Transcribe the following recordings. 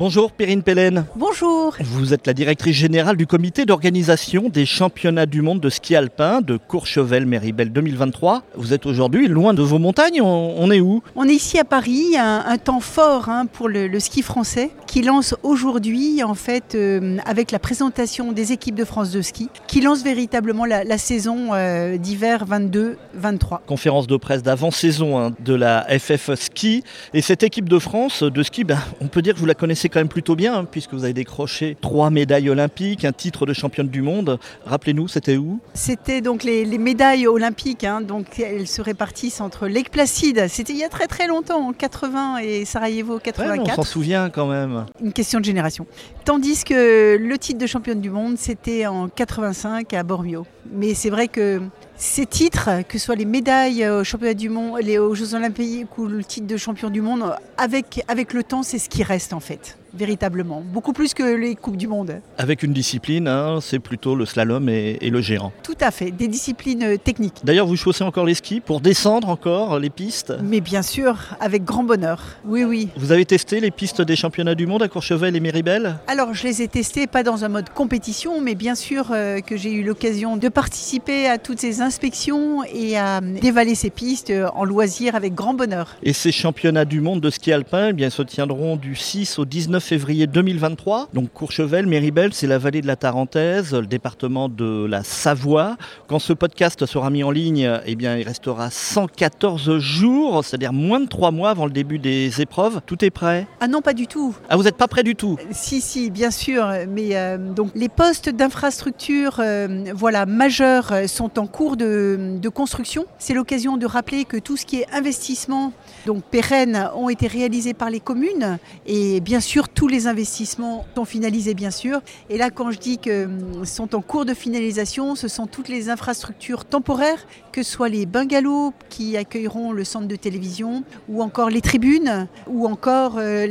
Bonjour Perrine Pellen. Bonjour. Vous êtes la directrice générale du comité d'organisation des championnats du monde de ski alpin de Courchevel-Méribel 2023. Vous êtes aujourd'hui loin de vos montagnes, on, est où? On est ici à Paris, un, un temps fort hein, pour le, ski français qui lance aujourd'hui en fait euh, avec la présentation des équipes de France de ski, qui lance véritablement la, saison euh, d'hiver 22-23. Conférence de presse d'avant-saison hein, de la FF Ski. Et cette équipe de France de ski, ben, on peut dire que vous la connaissez quand même plutôt bien, hein, puisque vous avez décroché trois médailles olympiques, un titre de championne du monde. Rappelez-nous, c'était où? C'était donc les, médailles olympiques, hein, donc elles se répartissent entre Lake Placide, c'était il y a très très longtemps, en 80 et Sarajevo 84. on s'en souvient quand même. Une question de génération. Tandis que le titre de championne du monde, c'était en 85 à Bormio. Mais c'est vrai que ces titres, que ce soit les médailles aux championnats du monde, les, aux Jeux olympiques ou le titre de champion du monde, avec, avec le temps, c'est ce qui reste en fait véritablement, beaucoup plus que les Coupes du Monde. Avec une discipline, hein, c'est plutôt le slalom et, le géant. Tout à fait, des disciplines euh, techniques. D'ailleurs, vous chaussez encore les skis pour descendre encore les pistes Mais bien sûr, avec grand bonheur. Oui, oui. Vous avez testé les pistes des championnats du monde à Courchevel et Méribel Alors, je les ai testées pas dans un mode compétition, mais bien sûr euh, que j'ai eu l'occasion de participer à toutes ces inspections et à euh, dévaler ces pistes en loisir avec grand bonheur. Et ces championnats du monde de ski alpin eh bien, se tiendront du 6 au 19 février 2023. Donc Courchevel, Méribel, c'est la vallée de la Tarentaise, le département de la Savoie. Quand ce podcast sera mis en ligne, eh bien, il restera 114 jours, c'est-à-dire moins de 3 mois avant le début des épreuves. Tout est prêt? Ah non, pas du tout. Ah, vous n'êtes pas prêt du tout? Si, si, bien sûr. Mais euh, donc les postes d'infrastructure euh, voilà, majeurs sont en cours de, de construction. C'est l'occasion de rappeler que tout ce qui est investissement donc pérenne ont été réalisés par les communes et bien sûr tous les investissements sont finalisés bien sûr. Et là, quand je dis que hum, sont en cours de finalisation, ce sont toutes les infrastructures temporaires, que ce soit les bungalows qui accueilleront le centre de télévision, ou encore les tribunes, ou encore euh,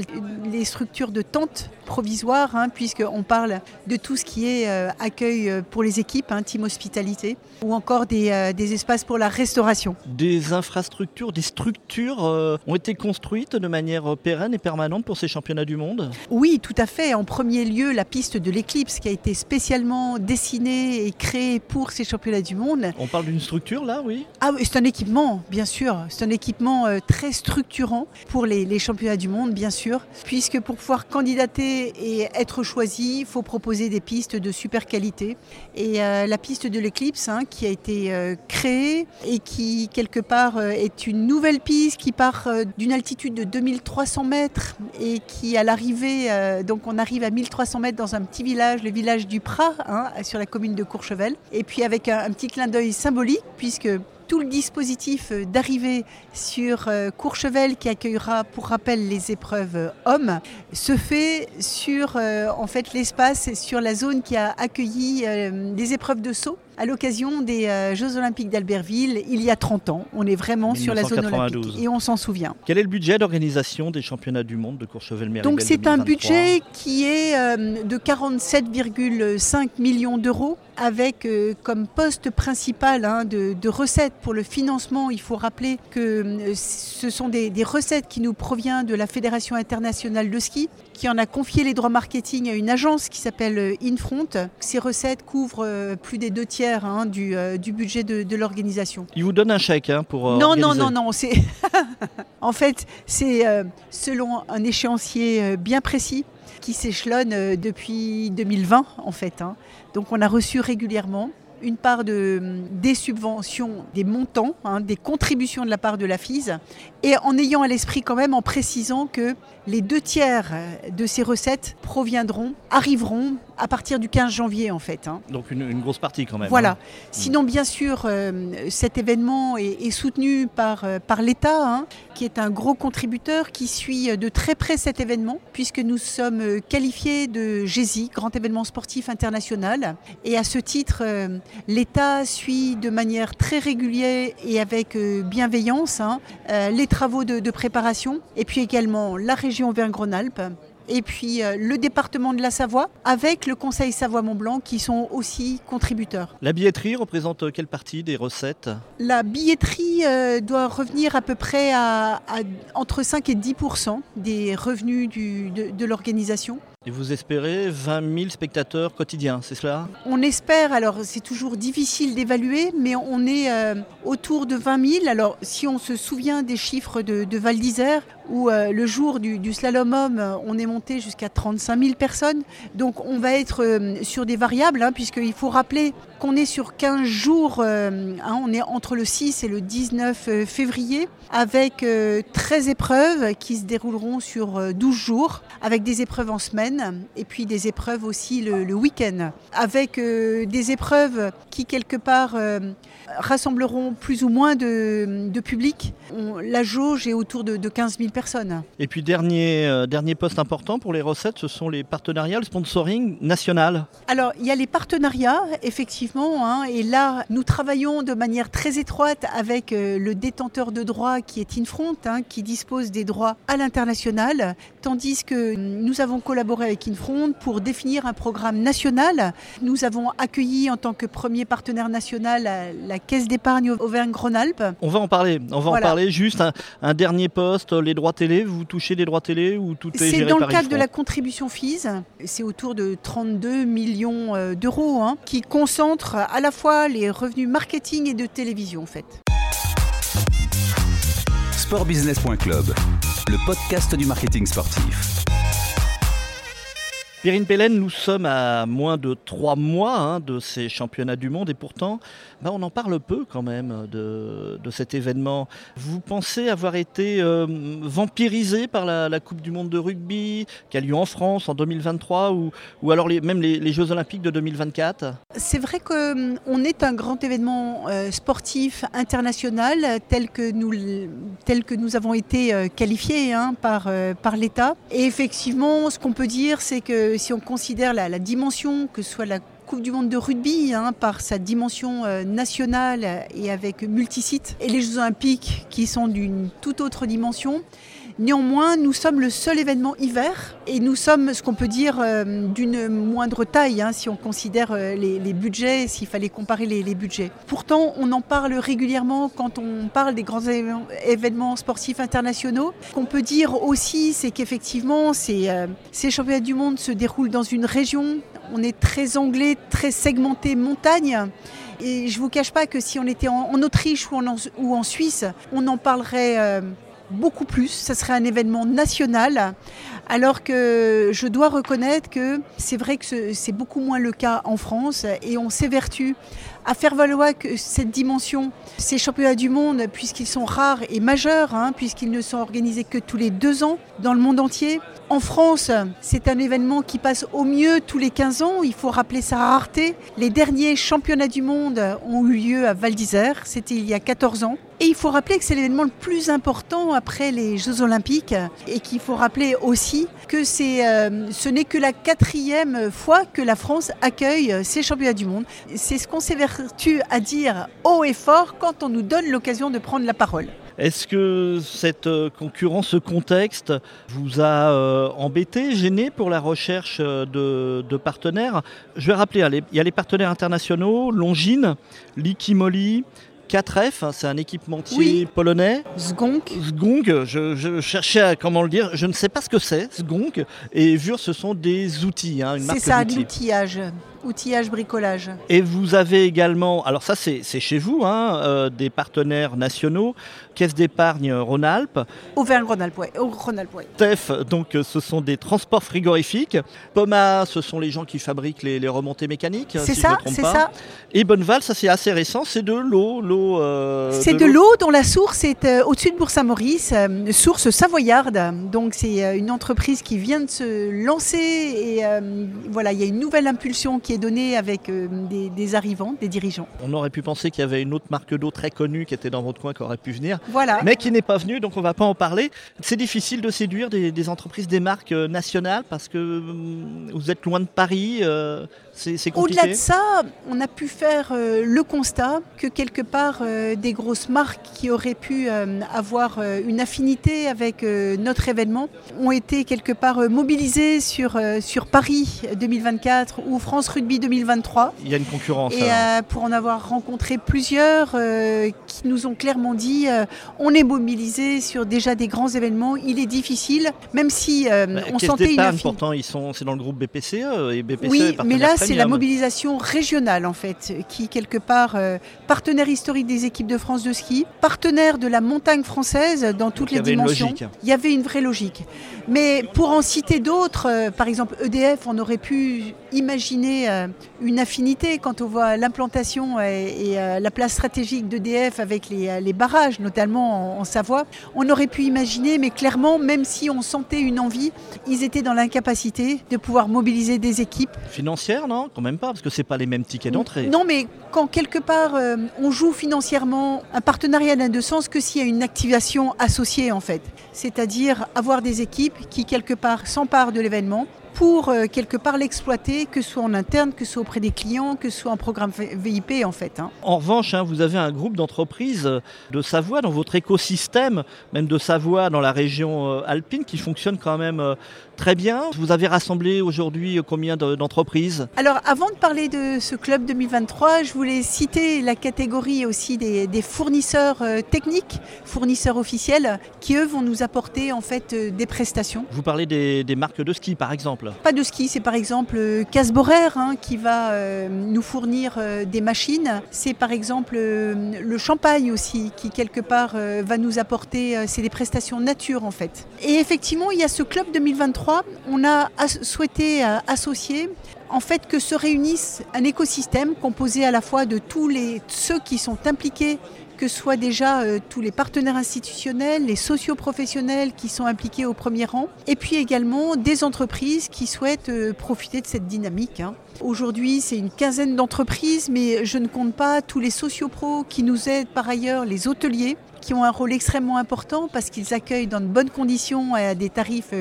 les structures de tentes provisoires, hein, puisqu'on parle de tout ce qui est euh, accueil euh, pour les équipes, hein, team hospitalité, ou encore des, des, espaces pour la restauration. Des infrastructures, des structures ont été construites de manière pérenne et permanente pour ces championnats du monde? Oui, tout à fait. En premier lieu, la piste de l'éclipse qui a été spécialement dessinée et créée pour ces championnats du monde. On parle d'une structure Ah oui, c'est un équipement, bien sûr. C'est un équipement euh, très structurant pour les, championnats du monde, bien sûr, puisque pour pouvoir candidater et être choisi, il faut proposer des pistes de super qualité. Et euh, la piste de l'éclipse, hein, qui a été euh, créée et qui, quelque part, est une nouvelle piste qui part d'une altitude de 2300 mètres et qui, à l'arrivée, donc on arrive à 1300 mètres dans un petit village, le village du Prat, hein, sur la commune de Courchevel. Et puis avec un, petit clin d'œil symbolique, puisque tout le dispositif d'arrivée sur euh, Courchevel qui accueillera pour rappel les épreuves hommes se fait sur euh, en fait l'espace sur la zone qui a accueilli les épreuves de saut à l'occasion des euh, Jeux Olympiques d'Albertville il y a 30 ans. On est vraiment sur la zone olympique et on s'en souvient. Quel est le budget d'organisation des championnats du monde de Courchevel-Méribel Donc c'est un budget qui est euh, de 47,5 millions d'euros avec euh, comme poste principal hein, de, recettes pour le financement. Il faut rappeler que ce sont des, des recettes qui nous proviennent de la Fédération internationale de ski qui en a confié les droits marketing à une agence qui s'appelle Infront. Ces recettes couvrent plus des deux tiers Hein, euh, du, budget de, l'organisation. Il vous donne un chèque hein, pour. Euh, non, non, non, non, c'est. en fait, c'est euh, selon un échéancier bien précis qui s'échelonne depuis 2020, en fait. Hein. Donc, on a reçu régulièrement une part de, des subventions, des montants, des contributions de la part de la FISE, et en ayant à l'esprit quand même, en précisant que les deux tiers de ces recettes proviendront, arriveront à partir du 15 janvier en fait. Hein. Donc une, grosse partie quand même. Voilà. Hein. Sinon bien sûr euh, cet événement est, soutenu par, euh, par l'État hein, qui est un gros contributeur qui suit de très près cet événement puisque nous sommes qualifiés de GESI, grand événement sportif international. Et à ce titre l'État suit de manière très régulière et avec euh, bienveillance les travaux de, de préparation et puis également la région Auvergne-Rhône-Alpes et puis euh, le département de la Savoie, avec le Conseil Savoie-Mont-Blanc qui sont aussi contributeurs. La billetterie représente quelle partie des recettes? La billetterie euh, doit revenir à peu près à, à entre 5 et 10% des revenus du, de, de l'organisation. Et vous espérez 20 000 spectateurs quotidiens, c'est cela? On espère, alors c'est toujours difficile d'évaluer, mais on est euh, autour de 20 000. Alors si on se souvient des chiffres de, de Val d'Isère, où euh, le jour du, slalom homme, on est monté jusqu'à 35 000 personnes. Donc on va être euh, sur des variables, hein, puisqu'il faut rappeler qu'on est sur 15 jours, euh, hein, on est entre le 6 et le 19 février, avec 13 épreuves qui se dérouleront sur 12 jours, avec des épreuves en semaine, et puis des épreuves aussi le, week-end, avec des épreuves qui quelque part rassembleront plus ou moins de, public. La jauge est autour de, de 15 000 personnes. Et puis dernier, euh, dernier poste important pour les recettes, ce sont les partenariats, le sponsoring national. Alors il y a les partenariats, effectivement, hein, et là nous travaillons de manière très étroite avec euh, le détenteur de droits qui est Infront, hein, qui dispose des droits à l'international, tandis que nous avons collaboré avec Infront pour définir un programme national. Nous avons accueilli en tant que premier partenaire national la, la Caisse d'épargne Auvergne-Rhône-Alpes. On va en parler, on va voilà. en parler. Juste un, un, dernier poste, les droits télé. Vous touchez des droits télé ou tout est C'est dans le cadre de la contribution FIS. C'est autour de 32 millions euh, d'euros hein, qui concentrent à la fois les revenus marketing et de télévision en fait. Sportbusiness.club, le podcast du marketing sportif. Pierrine Pellen, nous sommes à moins de trois mois hein, de ces championnats du monde et pourtant, ben, on en parle peu quand même de, cet événement. Vous pensez avoir été euh, vampirisé par la, Coupe du monde de rugby qui a lieu en France en 2023 ou, alors même les, Jeux olympiques de 2024 C'est vrai qu'on est un grand événement euh, sportif international tel que nous, avons été euh, qualifiés hein, par l'État. Et effectivement, ce qu'on peut dire, c'est que si on considère la, la, dimension, que ce soit la Coupe du Monde de rugby, hein, par sa dimension euh, nationale et avec multisites, et les Jeux Olympiques qui sont d'une toute autre dimension, Néanmoins, nous sommes le seul événement hiver et nous sommes ce qu'on peut dire euh, d'une moindre taille hein, si on considère euh, les, budgets, s'il fallait comparer les, budgets. Pourtant, on en parle régulièrement quand on parle des grands événements sportifs internationaux. Ce qu'on peut dire aussi, c'est qu'effectivement, ces, euh, ces championnats du monde se déroulent dans une région. On est très anglais, très segmenté montagne. Et je ne vous cache pas que si on était en, Autriche ou en, Suisse, on en parlerait beaucoup plus. Ça serait un événement national. Alors que je dois reconnaître que c'est vrai que c'est beaucoup moins le cas en France et on s'évertue à faire valoir cette dimension, ces championnats du monde, puisqu'ils sont rares et majeurs, hein, puisqu'ils ne sont organisés que tous les deux ans dans le monde entier. En France, c'est un événement qui passe au mieux tous les 15 ans. Il faut rappeler sa rareté. Les derniers championnats du monde ont eu lieu à Val d'Isère. C'était il y a 14 ans. Et il faut rappeler que c'est l'événement le plus important après les Jeux Olympiques et qu'il faut rappeler aussi que euh, ce n'est que la quatrième fois que la France accueille ces championnats du monde. C'est ce qu'on s'évertue à dire haut et fort quand on nous donne l'occasion de prendre la parole. Est-ce que cette concurrence, ce contexte vous a euh, embêté, gêné pour la recherche de, de, partenaires? Je vais rappeler, il y a les partenaires internationaux, Longines, Likimoli, 4F, c'est un équipementier oui. polonais. Zgonk. Zgonk, je, je, cherchais à comment le dire, je ne sais pas ce que c'est, Zgonk. Et Vur, ce sont des outils, hein, une marque C'est ça, l'outillage outillage bricolage. Et vous avez également, alors ça c'est chez vous, hein, euh, des partenaires nationaux, Caisse d'épargne Rhône-Alpes. Auvergne-Rhône-Alpes. Rhône-Alpes, ouais. TEF, donc ce sont des transports frigorifiques. Poma, ce sont les gens qui fabriquent les, les remontées mécaniques. C'est si ça, c'est ça. Et Bonneval, ça c'est assez récent, c'est de l'eau. l'eau euh, c'est de l'eau dont la source est euh, au-dessus de Bourg-Saint-Maurice, euh, source savoyarde. Donc c'est une entreprise qui vient de se lancer et voilà, il y a une nouvelle impulsion qui qui est donné avec euh, des, des arrivants, des dirigeants. On aurait pu penser qu'il y avait une autre marque d'eau très connue qui était dans votre coin qui aurait pu venir, Voilà. mais qui n'est pas venue, donc on va pas en parler. C'est difficile de séduire des, des entreprises, des marques euh, nationales parce que hum, vous êtes loin de Paris, euh, c'est c'est compliqué. Au-delà de ça, on a pu faire euh, le constat que quelque part, euh, des grosses marques qui auraient pu euh, avoir une affinité avec notre événement ont été quelque part mobilisées sur, sur Paris 2024 ou France Rugby 2023. Il y a une concurrence. Et pour en avoir rencontré plusieurs qui nous ont clairement dit on est mobilisé sur déjà des grands événements, il est difficile, même si Bah, on sentait une affinité. pourtant, ils sont, c'est dans le groupe BPCE et BPCE Oui, mais là, c'est la mobilisation régionale, en fait, qui, quelque part, euh, partenaire historique des équipes de France de ski, partenaire de la montagne française dans toutes les dimensions. Il y avait une vraie logique. Mais pour en citer d'autres, euh, par exemple EDF, on aurait pu imaginer euh, une affinité quand on voit l'implantation et, et, la place stratégique d'EDF avec les, les barrages, notamment en, en Savoie. On aurait pu imaginer, mais clairement, même si on sentait une envie, ils étaient dans l'incapacité de pouvoir mobiliser des équipes Financière, non? Quand même pas, parce que c'est pas les mêmes tickets d'entrée. non, mais quand quelque part euh, on joue financièrement, un partenariat n'a de sens que s'il y a une activation associée en fait. C'est-à-dire avoir des équipes qui quelque part s'emparent de l'événement pour euh, quelque part l'exploiter, que ce soit en interne, que ce soit auprès des clients, que ce soit en programme VIP en fait. hein. En revanche, hein, vous avez un groupe d'entreprises euh, de Savoie dans votre écosystème, même de Savoie dans la région euh, alpine, qui fonctionne quand même très bien. Vous avez rassemblé aujourd'hui euh, combien de- d'entreprises? Alors avant de parler de ce club 2023, je voulais citer la catégorie aussi des, des fournisseurs euh, techniques, fournisseurs officiels, qui eux vont nous apporter en fait euh, des prestations. Vous parlez des, des marques de ski, par exemple. Pas de ski, c'est par exemple Casborer hein, qui va euh, nous fournir euh, des machines. C'est par exemple euh, le champagne aussi qui quelque part va nous apporter, c'est des prestations nature en fait. Et effectivement, il y a ce club 2023, on a souhaité euh, associer en fait que se réunisse un écosystème composé à la fois de tous les ceux qui sont impliqués que ce soit déjà euh, tous les partenaires institutionnels, les socioprofessionnels qui sont impliqués au premier rang, et puis également des entreprises qui souhaitent euh, profiter de cette dynamique. hein. Aujourd'hui, c'est une quinzaine d'entreprises, mais je ne compte pas tous les sociopros qui nous aident par ailleurs, les hôteliers, qui ont un rôle extrêmement important parce qu'ils accueillent dans de bonnes conditions à des tarifs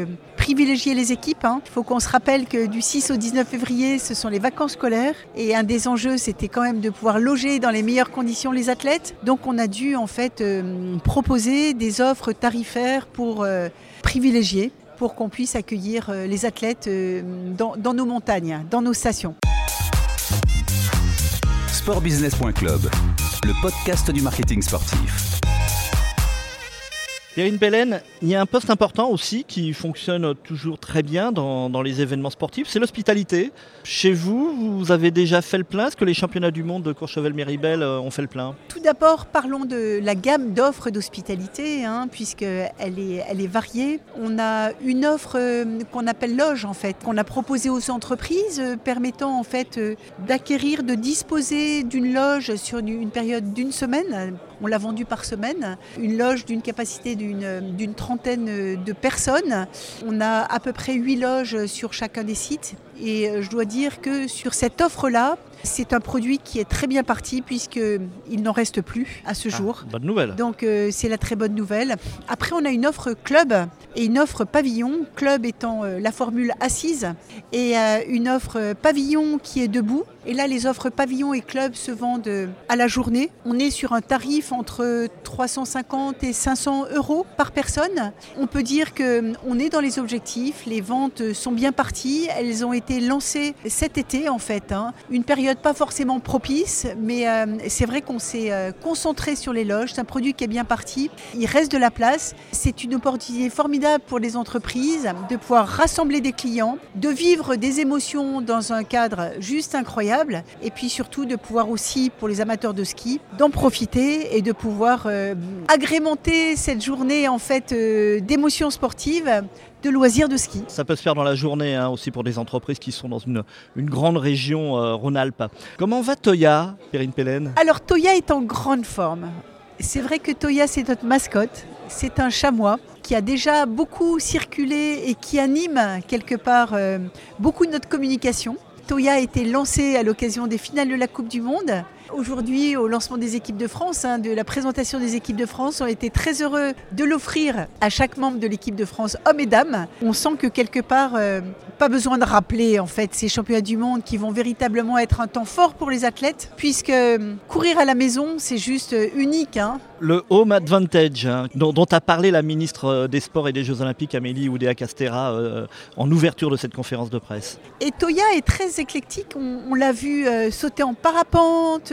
privilégiés les équipes. hein. Il faut qu'on se rappelle que du 6 au 19 février, ce sont les vacances scolaires et un des enjeux, c'était quand même de pouvoir loger dans les meilleures conditions les athlètes. Donc on a dû en fait euh, proposer des offres tarifaires pour euh, privilégier pour qu'on puisse accueillir euh, les athlètes dans, dans nos montagnes, dans nos stations. Sportbusiness.club, le podcast du marketing sportif. Perrine Belen, il y a un poste important aussi qui fonctionne toujours très bien dans, les événements sportifs, c'est l'hospitalité. Chez vous, vous avez déjà fait le plein? Est-ce que les championnats du monde de Courchevel-Méribel euh, ont fait le plein? Tout d'abord, parlons de la gamme d'offres d'hospitalité, hein, puisqu'elle est, elle est variée. On a une offre euh, qu'on appelle loge, en fait, qu'on a proposée aux entreprises, euh, permettant en fait d'acquérir, de disposer d'une loge sur une, période d'une semaine. On l'a vendue par semaine. Une loge d'une capacité d'une d'une trentaine de personnes. On a à peu près huit loges sur chacun des sites. Et euh, je dois dire que sur cette offre-là, c'est un produit qui est très bien parti puisqu'il n'en reste plus à ce jour. Ah, bonne nouvelle. Donc euh, c'est la très bonne nouvelle. Après on a une offre club et une offre pavillon, club étant euh, la formule assise et euh, une offre pavillon qui est debout. Et là les offres pavillon et club se vendent à la journée. On est sur un tarif entre 350 et 500 euros par personne. On peut dire qu'on est dans les objectifs, les ventes sont bien parties, elles ont été lancées cet été en fait. hein. Une période pas forcément propice, mais euh, c'est vrai qu'on s'est euh, concentré sur les loges. C'est un produit qui est bien parti. Il reste de la place. C'est une opportunité formidable pour les entreprises de pouvoir rassembler des clients, de vivre des émotions dans un cadre juste incroyable, et puis surtout de pouvoir aussi, pour les amateurs de ski, d'en profiter et de pouvoir euh, agrémenter cette journée en fait d'émotions sportives de loisirs de ski. Ça peut se faire dans la journée hein, aussi pour des entreprises qui sont dans une, une grande région euh, Rhône-Alpes. Comment va Toya, Perrine Pellen Alors Toya est en grande forme. C'est vrai que Toya c'est notre mascotte. C'est un chamois qui a déjà beaucoup circulé et qui anime quelque part euh, beaucoup de notre communication. Toya a été lancé à l'occasion des finales de la Coupe du Monde. Aujourd'hui, au lancement des équipes de France, hein, de la présentation des équipes de France, on a été très heureux de l'offrir à chaque membre de l'équipe de France, hommes et dames. On sent que quelque part, euh, pas besoin de rappeler en fait ces championnats du monde qui vont véritablement être un temps fort pour les athlètes, puisque euh, courir à la maison, c'est juste euh, unique. Hein. Le home advantage hein, dont, a parlé la ministre des Sports et des Jeux Olympiques, Amélie Oudéa-Castera, en ouverture de cette conférence de presse. Et Toya est très éclectique. On, l'a vu sauter en parapente,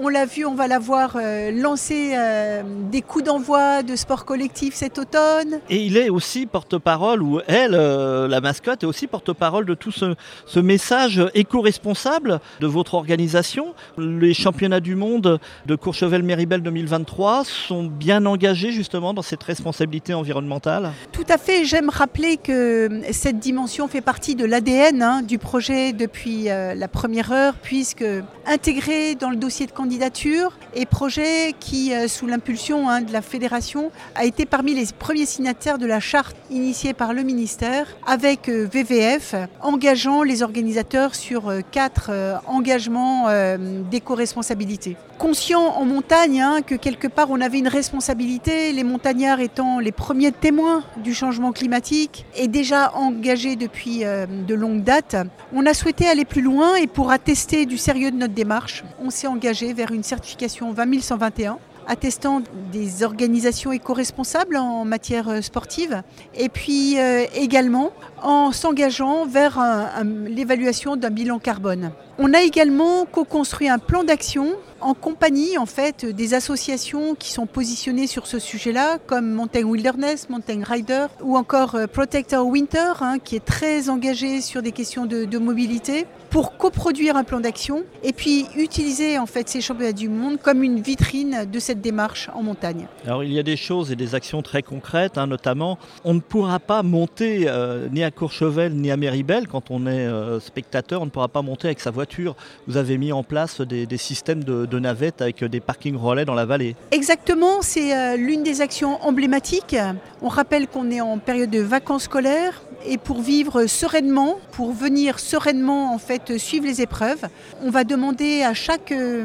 on l'a vu, on va la voir euh, lancer euh, des coups d'envoi de sport collectif cet automne. Et il est aussi porte-parole, ou elle, euh, la mascotte, est aussi porte-parole de tout ce, message éco-responsable de votre organisation. Les championnats du monde de Courchevel-Méribel 2023 sont bien engagés justement dans cette responsabilité environnementale Tout à fait. J'aime rappeler que cette dimension fait partie de l'ADN hein, du projet depuis la première heure, puisque intégré dans le dossier de candidature et projet qui, euh, sous l'impulsion hein, de la fédération, a été parmi les premiers signataires de la charte initiée par le ministère avec euh, VVF, engageant les organisateurs sur euh, quatre engagements d'éco-responsabilité. Conscient en montagne hein, que quelque part on avait une responsabilité, les montagnards étant les premiers témoins du changement climatique et déjà engagés depuis de longues dates, on a souhaité aller plus loin et pour attester du sérieux de notre démarche, on s'est engagé vers une certification 20121 attestant des organisations éco-responsables en matière euh, sportive. Et puis euh, également en s'engageant vers l'évaluation d'un bilan carbone. On a également co-construit un plan d'action en compagnie en fait des associations qui sont positionnées sur ce sujet-là, comme Mountain Wilderness, Mountain Rider ou encore euh, Protector Winter, hein, qui est très engagé sur des questions de, mobilité, pour coproduire un plan d'action et puis utiliser en fait ces championnats du monde comme une vitrine de cette démarche en montagne. Alors il y a des choses et des actions très concrètes, hein, notamment on ne pourra pas monter euh, ni Courchevel ni à Méribel quand on est euh, spectateur, on ne pourra pas monter avec sa voiture vous avez mis en place des, systèmes de, navettes avec des parkings relais dans la vallée. Exactement, c'est euh, l'une des actions emblématiques. On rappelle qu'on est en période de vacances scolaires et pour vivre sereinement, pour venir sereinement en fait suivre les épreuves, on va demander à chaque, euh,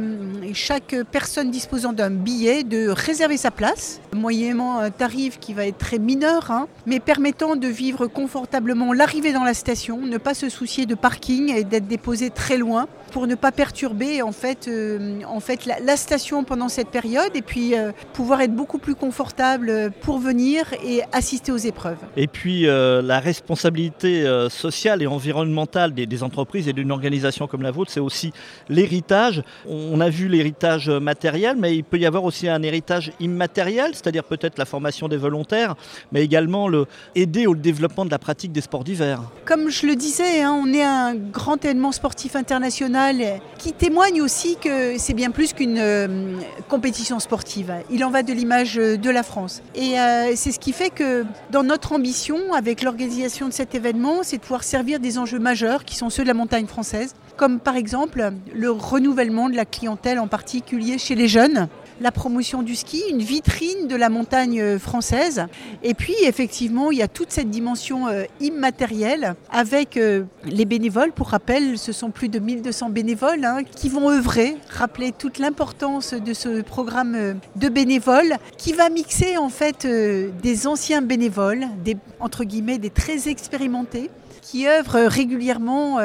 chaque personne disposant d'un billet de réserver sa place, moyennement un tarif qui va être très mineur, hein, mais permettant de vivre confortablement l'arrivée dans la station, ne pas se soucier de parking et d'être déposé très loin pour ne pas perturber en fait, euh, en fait la, station pendant cette période et puis euh, pouvoir être beaucoup plus confortable pour venir et assister aux épreuves. Et puis euh, la responsabilité sociale et environnementale des, entreprises et d'une organisation comme la vôtre, c'est aussi l'héritage. On a vu l'héritage matériel, mais il peut y avoir aussi un héritage immatériel, c'est-à-dire peut-être la formation des volontaires, mais également le, aider au développement de la pratique des sports d'hiver. Comme je le disais, hein, on est un grand événement sportif international qui témoigne aussi que c'est bien plus qu'une euh, compétition sportive. Il en va de l'image de la France. Et euh, c'est ce qui fait que dans notre ambition, avec l'organisation de cet événement, c'est de pouvoir servir des enjeux majeurs qui sont ceux de la montagne française, comme par exemple le renouvellement de la clientèle, en particulier chez les jeunes la promotion du ski, une vitrine de la montagne euh, française. Et puis effectivement, il y a toute cette dimension euh, immatérielle avec euh, les bénévoles. Pour rappel, ce sont plus de 1200 bénévoles hein, qui vont œuvrer, rappeler toute l'importance de ce programme de bénévoles qui va mixer en fait des anciens bénévoles, des, entre guillemets des très expérimentés, qui œuvrent régulièrement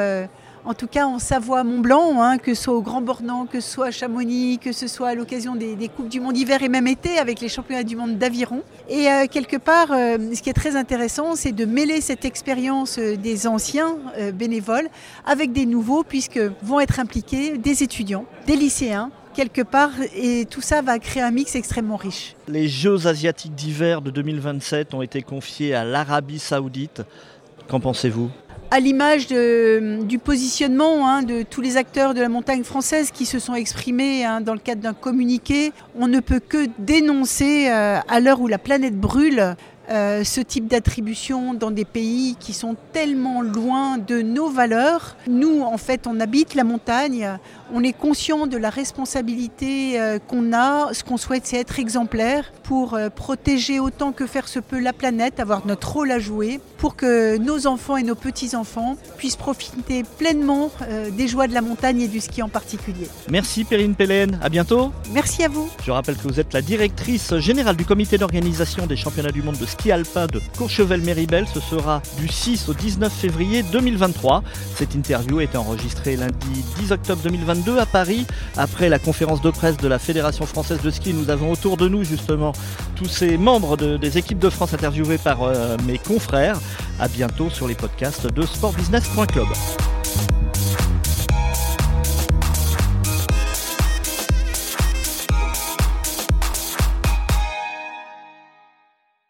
en tout cas en Savoie-Mont-Blanc, hein, que ce soit au Grand Bornand, que ce soit à Chamonix, que ce soit à l'occasion des, Coupes du Monde hiver et même été avec les championnats du monde d'aviron. Et euh, quelque part, euh, ce qui est très intéressant, c'est de mêler cette expérience euh, des anciens bénévoles avec des nouveaux, puisque vont être impliqués des étudiants, des lycéens, quelque part, et tout ça va créer un mix extrêmement riche. Les Jeux asiatiques d'hiver de 2027 ont été confiés à l'Arabie saoudite. Qu'en pensez-vous? À l'image du positionnement hein, de tous les acteurs de la montagne française qui se sont exprimés hein, dans le cadre d'un communiqué, on ne peut que dénoncer, euh, à l'heure où la planète brûle, euh, ce type d'attribution dans des pays qui sont tellement loin de nos valeurs. Nous, en fait, on habite la montagne, on est conscient de la responsabilité euh, qu'on a. Ce qu'on souhaite, c'est être exemplaire pour euh, protéger autant que faire se peut la planète, avoir notre rôle à jouer, pour que nos enfants et nos petits-enfants puissent profiter pleinement des joies de la montagne et du ski en particulier. Merci Perrine Pélène, à bientôt. Merci à vous. Je rappelle que vous êtes la directrice générale du comité d'organisation des championnats du monde de ski alpin de Courchevel-Méribel. Ce sera du 6 au 19 février 2023. Cette interview a été enregistrée lundi 10 octobre 2022 à Paris. Après la conférence de presse de la Fédération française de ski, nous avons autour de nous justement tous ces membres des équipes de France interviewés par euh, mes confrères. À bientôt sur les podcasts de sportbusiness.club.